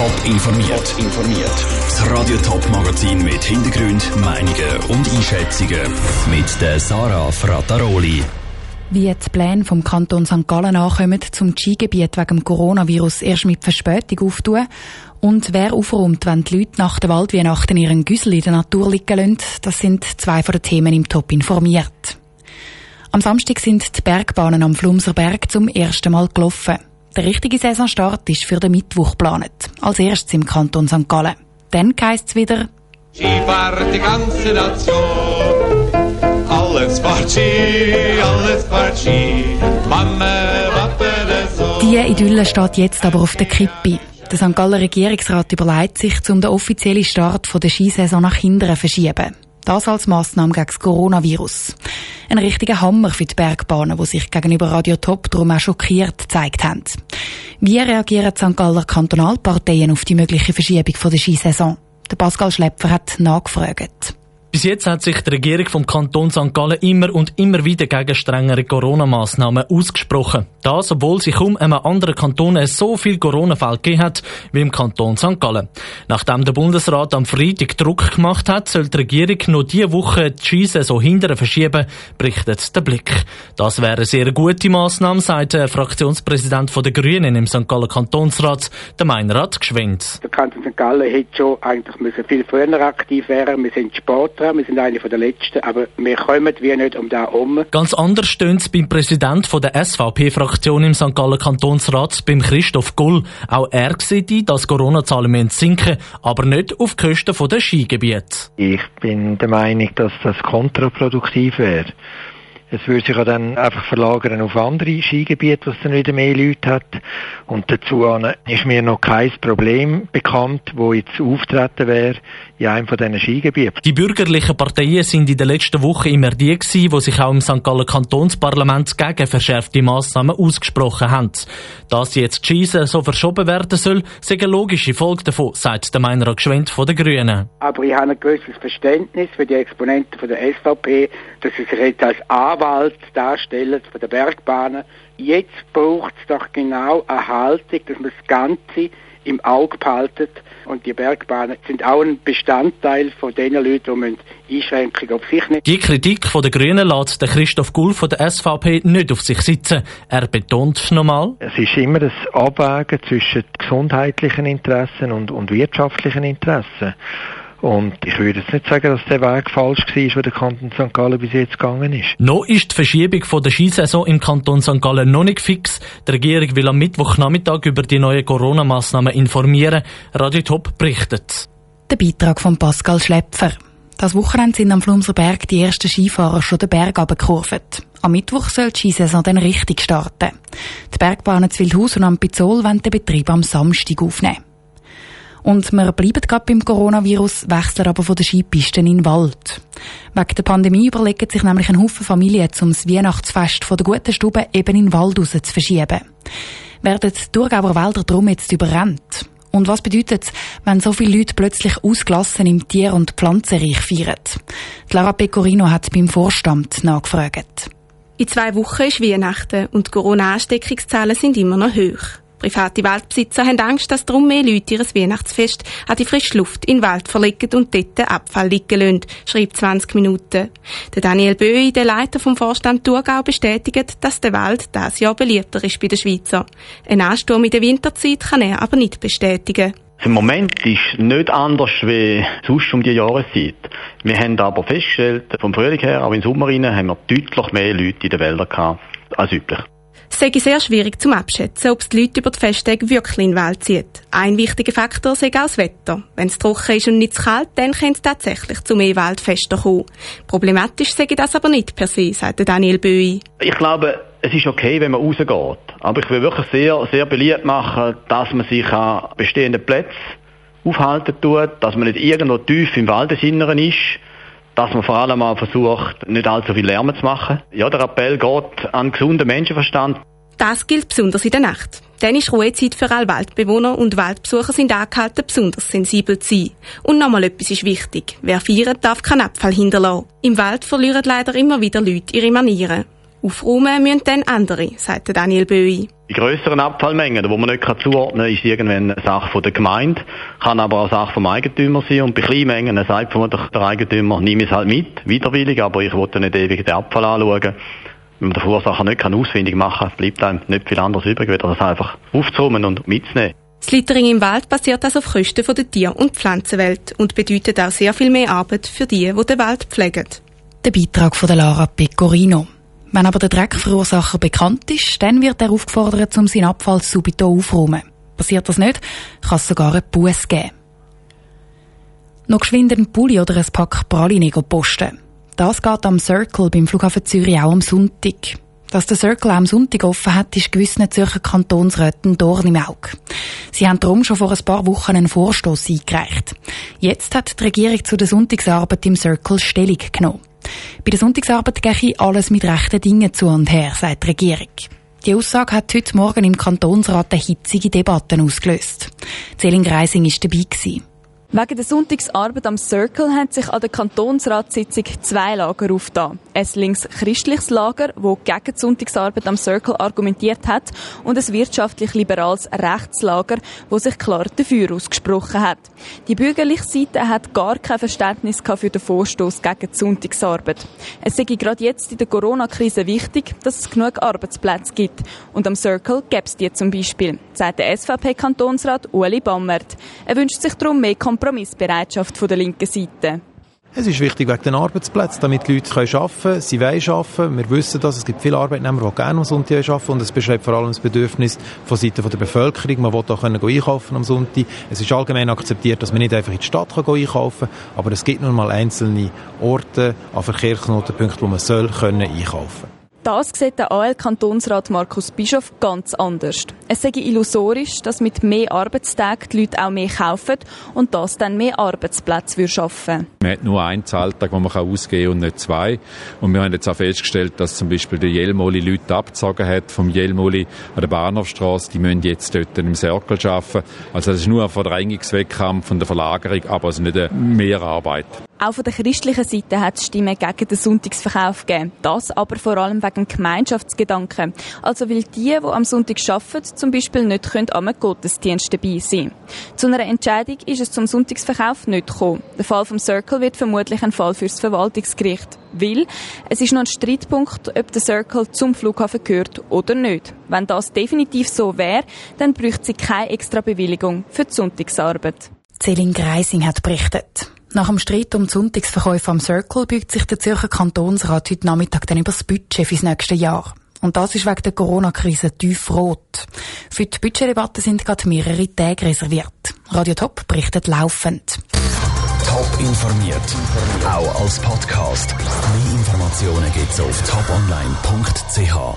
Top informiert. informiert. Das Radio Top Magazin mit Hintergrund, Meinungen und Einschätzungen mit der Sarah Frataroli. Wie die Pläne vom Kanton St. Gallen ankommen, zum Skigebiet wegen dem Coronavirus erst mit Verspätung auftun und wer aufräumt, wenn die Leute nach der Waldweihnachten ihren Güssel in der Natur liegen lassen, das sind zwei von den Themen im Top informiert. Am Samstag sind die Bergbahnen am Flumser Berg zum ersten Mal gelaufen. Der richtige Saisonstart ist für den Mittwoch geplant. Als erstes im Kanton St. Gallen. Dann heisst es wieder Skifahrt die ganze Nation. Alles fahrt Ski, alles fahrt Ski. Mama, Papa, so. Die Idylle steht jetzt aber auf der Kippe. Der St. Galler Regierungsrat überlegt sich, um den offiziellen Start der Skisaison nach hinten zu verschieben. Das als Massnahme gegen das Coronavirus. Ein richtiger Hammer für die Bergbahnen, die sich gegenüber Radio Top darum auch schockiert gezeigt haben. Wie reagieren die St. Galler Kantonalparteien auf die mögliche Verschiebung der Skisaison? Der Pascal Schlepfer hat nachgefragt. Bis jetzt hat sich die Regierung vom Kanton St. Gallen immer und immer wieder gegen strengere Corona-Massnahmen ausgesprochen. Das, obwohl sich um einem anderen Kanton so viel Corona-Fälle gegeben hat wie im Kanton St. Gallen. Nachdem der Bundesrat am Freitag Druck gemacht hat, soll die Regierung noch diese Woche die Scheissaison hindern verschieben, berichtet der Blick. Das wäre eine sehr gute Massnahme, sagt der Fraktionspräsident der Grünen im St. Gallen Kantonsrat, der Meinrad Geschwind. Der Kanton St. Gallen hätte schon eigentlich viel früher aktiv werden. Wir sind Sport dran. Wir sind eine der letzten, aber wir kommen wie nicht um da herum. Ganz anders steht es beim Präsidenten der SVP-Fraktion im St. Gallen Kantonsrat, beim Christoph Gull. Auch er sieht dass Corona-Zahlen sinken aber nicht auf Kosten der Skigebiete. Ich bin der Meinung, dass das kontraproduktiv wäre. Es würde sich dann einfach verlagern auf andere Skigebiete, wo es dann wieder mehr Leute hat. Und dazu ist mir noch kein Problem bekannt, wo jetzt auftreten wäre in einem von diesen Skigebieten. Die bürgerlichen Parteien sind in den letzten Wochen immer die gewesen, die sich auch im St. Gallen Kantonsparlament gegen verschärfte Massnahmen ausgesprochen haben. Dass jetzt die Schiessen so verschoben werden soll, sei eine logische Folge davon, sagt der Meinrad Gschwend von den Grünen. Aber ich habe ein gewisses Verständnis für die Exponenten von der SVP, dass sie sich jetzt als Anwalt darstellen von der Bergbahnen. Jetzt braucht es doch genau eine Haltung, dass man das Ganze im Auge behaltet. Und die Bergbahnen sind auch ein Bestandteil von den Leuten, die Einschränkungen auf sich nehmen. Die Kritik von der Grünen lässt der Christoph Gull von der SVP nicht auf sich sitzen. Er betont nochmal. Es ist immer das Abwägen zwischen gesundheitlichen Interessen und, und wirtschaftlichen Interessen. Und ich würde jetzt nicht sagen, dass der Weg falsch war, wo der Kanton St. Gallen bis jetzt gegangen ist. Noch ist die Verschiebung von der Skisaison im Kanton St. Gallen noch nicht fix. Die Regierung will am Mittwochnachmittag über die neuen Corona-Massnahmen informieren. Radio Top berichtet. Der Beitrag von Pascal Schlepfer. Das Wochenende sind am Flumserberg die ersten Skifahrer schon den Berg abgekurvt. Am Mittwoch soll die Skisaison dann richtig starten. Die Bergbahnen Zwildhaus und Ampizol wollen den Betrieb am Samstag aufnehmen. Und wir bleiben gerade beim Coronavirus, wechseln aber von der Skipisten in den Wald. Wegen der Pandemie überlegen sich nämlich ein Haufen Familien, um das Weihnachtsfest von der guten Stube eben in den Wald raus zu verschieben. Werden die Thurgauer Wälder darum jetzt überrannt? Und was bedeutet es, wenn so viele Leute plötzlich ausgelassen im Tier- und Pflanzenreich feiern? Die Lara Pecorino hat beim Vorstand nachgefragt. In zwei Wochen ist Weihnachten und die Corona-Ansteckungszahlen sind immer noch hoch. Private Waldbesitzer haben Angst, dass darum mehr Leute ihr Weihnachtsfest an die frische Luft in den Wald verlegen und dort Abfall liegen lassen, schreibt 20 Minuten. Der Daniel Böi, der Leiter vom Vorstand Thurgau, bestätigt, dass der Wald dieses Jahr beliebter ist bei den Schweizer. Ein Ansturm in der Winterzeit kann er aber nicht bestätigen. Im Moment ist nicht anders wie sonst um die Jahreszeit. Wir haben aber festgestellt, vom Frühling her, auch im Sommer rein, haben wir deutlich mehr Leute in den Wäldern gehabt als üblich. Sei sehr schwierig zum Abschätzen, ob es die Leute über die Festtage wirklich in den Wald zieht. Ein wichtiger Faktor sei auch das Wetter. Wenn es trocken ist und nicht zu kalt, dann könnte es tatsächlich zu mehr Waldfesten kommen. Problematisch sei das aber nicht per se, sagt Daniel Böi. Ich glaube, es ist okay, wenn man rausgeht. Aber ich will wirklich sehr, sehr beliebt machen, dass man sich an bestehenden Plätzen aufhalten tut, dass man nicht irgendwo tief im Waldesinneren ist, dass man vor allem mal versucht, nicht allzu viel Lärm zu machen. Ja, der Appell geht an gesunden Menschenverstand. Das gilt besonders in der Nacht. Dann ist Ruhezeit für alle Waldbewohner und Waldbesucher sind angehalten, besonders sensibel zu sein. Und nochmal etwas ist wichtig. Wer feiert, darf keinen Abfall hinterlassen. Im Wald verlieren leider immer wieder Leute ihre Manieren. Aufräumen müssen dann andere, sagt Daniel Böi. Die grösseren Abfallmengen, die man nicht zuordnen kann, ist irgendwann eine Sache der Gemeinde, kann aber auch eine Sache vom Eigentümer sein. Und bei kleinen Mengen sagt vermutlich der Eigentümer, nehme es halt mit, widerwillig, aber ich wollte nicht ewig den Abfall anschauen. Wenn man den Verursacher nicht ausfindig machen kann, bleibt einem nicht viel anderes übrig, als das einfach aufzuräumen und mitzunehmen. Das Littering im Wald basiert also auf Kosten von der Tier- und Pflanzenwelt und bedeutet auch sehr viel mehr Arbeit für die, die den Wald pflegen. Der Beitrag von Lara Pecorino. Wenn aber der Dreckverursacher bekannt ist, dann wird er aufgefordert, um seinen Abfall subito aufzuräumen. Passiert das nicht, kann es sogar einen Buß geben. Noch geschwind einen Pulli oder ein Pack Praline posten. Das geht am Circle beim Flughafen Zürich auch am Sonntag. Dass der Circle am Sonntag offen hat, ist gewissen Zürcher Kantonsräten Dorn im Auge. Sie haben darum schon vor ein paar Wochen einen Vorstoß eingereicht. Jetzt hat die Regierung zu der Sonntagsarbeit im Circle Stellung genommen. Bei der Sonntagsarbeit gehe alles mit rechten Dingen zu und her, sagt die Regierung. Die Aussage hat heute Morgen im Kantonsrat eine hitzige Debatte ausgelöst. Celine Greising war dabei. Gewesen. Wegen der Sonntagsarbeit am Circle haben sich an der Kantonsratssitzung zwei Lager aufgetan. Ein links-christliches Lager, das gegen die Sonntagsarbeit am Circle argumentiert hat, und ein wirtschaftlich-liberales Rechtslager, das sich klar dafür ausgesprochen hat. Die bürgerliche Seite hat gar kein Verständnis für den Vorstoß gegen die Sonntagsarbeit. Es sei gerade jetzt in der Corona-Krise wichtig, dass es genug Arbeitsplätze gibt. Und am Circle gäbe es die zum Beispiel, sagt der SVP-Kantonsrat Ueli Bammert. Er wünscht sich darum mehr Kompromissbereitschaft von der linken Seite. Es ist wichtig wegen den Arbeitsplätzen, damit die Leute arbeiten können. Sie wollen arbeiten. Wir wissen das. Es gibt viele Arbeitnehmer, die gerne am Sonntag arbeiten. Und es beschreibt vor allem das Bedürfnis von Seiten der Bevölkerung. Man will auch können einkaufen am Sonntag. Es ist allgemein akzeptiert, dass man nicht einfach in die Stadt einkaufen kann. Aber es gibt nun mal einzelne Orte an Verkehrsknotenpunkten, wo man soll können einkaufen. Das sieht der AL-Kantonsrat Markus Bischof ganz anders. Es sei illusorisch, dass mit mehr Arbeitstagen die Leute auch mehr kaufen und das dann mehr Arbeitsplätze schaffen. Man hat nur einen Zahltag, den man ausgeben kann und nicht zwei. Und wir haben jetzt auch festgestellt, dass zum Beispiel der Jelmoli Leute abgezogen hat vom Jelmoli an der Bahnhofstrasse. Die müssen jetzt dort im Circle arbeiten. Also das ist nur ein Verdrängungswettkampf von der Verlagerung, aber es ist nicht mehr Arbeit. Auch von der christlichen Seite hat es Stimmen gegen den Sonntagsverkauf gegeben. Das aber vor allem wegen Gemeinschaftsgedanken. Also weil die, die am Sonntag arbeiten, zum Beispiel nicht können am Gottesdienst dabei sein Zu einer Entscheidung ist es zum Sonntagsverkauf nicht gekommen. Der Fall vom Circle wird vermutlich ein Fall fürs Verwaltungsgericht. Weil es ist noch ein Streitpunkt, ob der Circle zum Flughafen gehört oder nicht. Wenn das definitiv so wäre, dann bräuchte sie keine extra Bewilligung für die Sonntagsarbeit. Celine Greising hat berichtet. Nach dem Streit um die Sonntagsverkäufe am Circle beugt sich der Zürcher Kantonsrat heute Nachmittag dann über das Budget fürs nächste Jahr. Und das ist wegen der Corona-Krise tiefrot. Für die Budgetdebatte sind gerade mehrere Tage reserviert. Radio Top berichtet laufend. Top informiert, auch als Podcast. Mehr Informationen gibt's auf toponline.ch.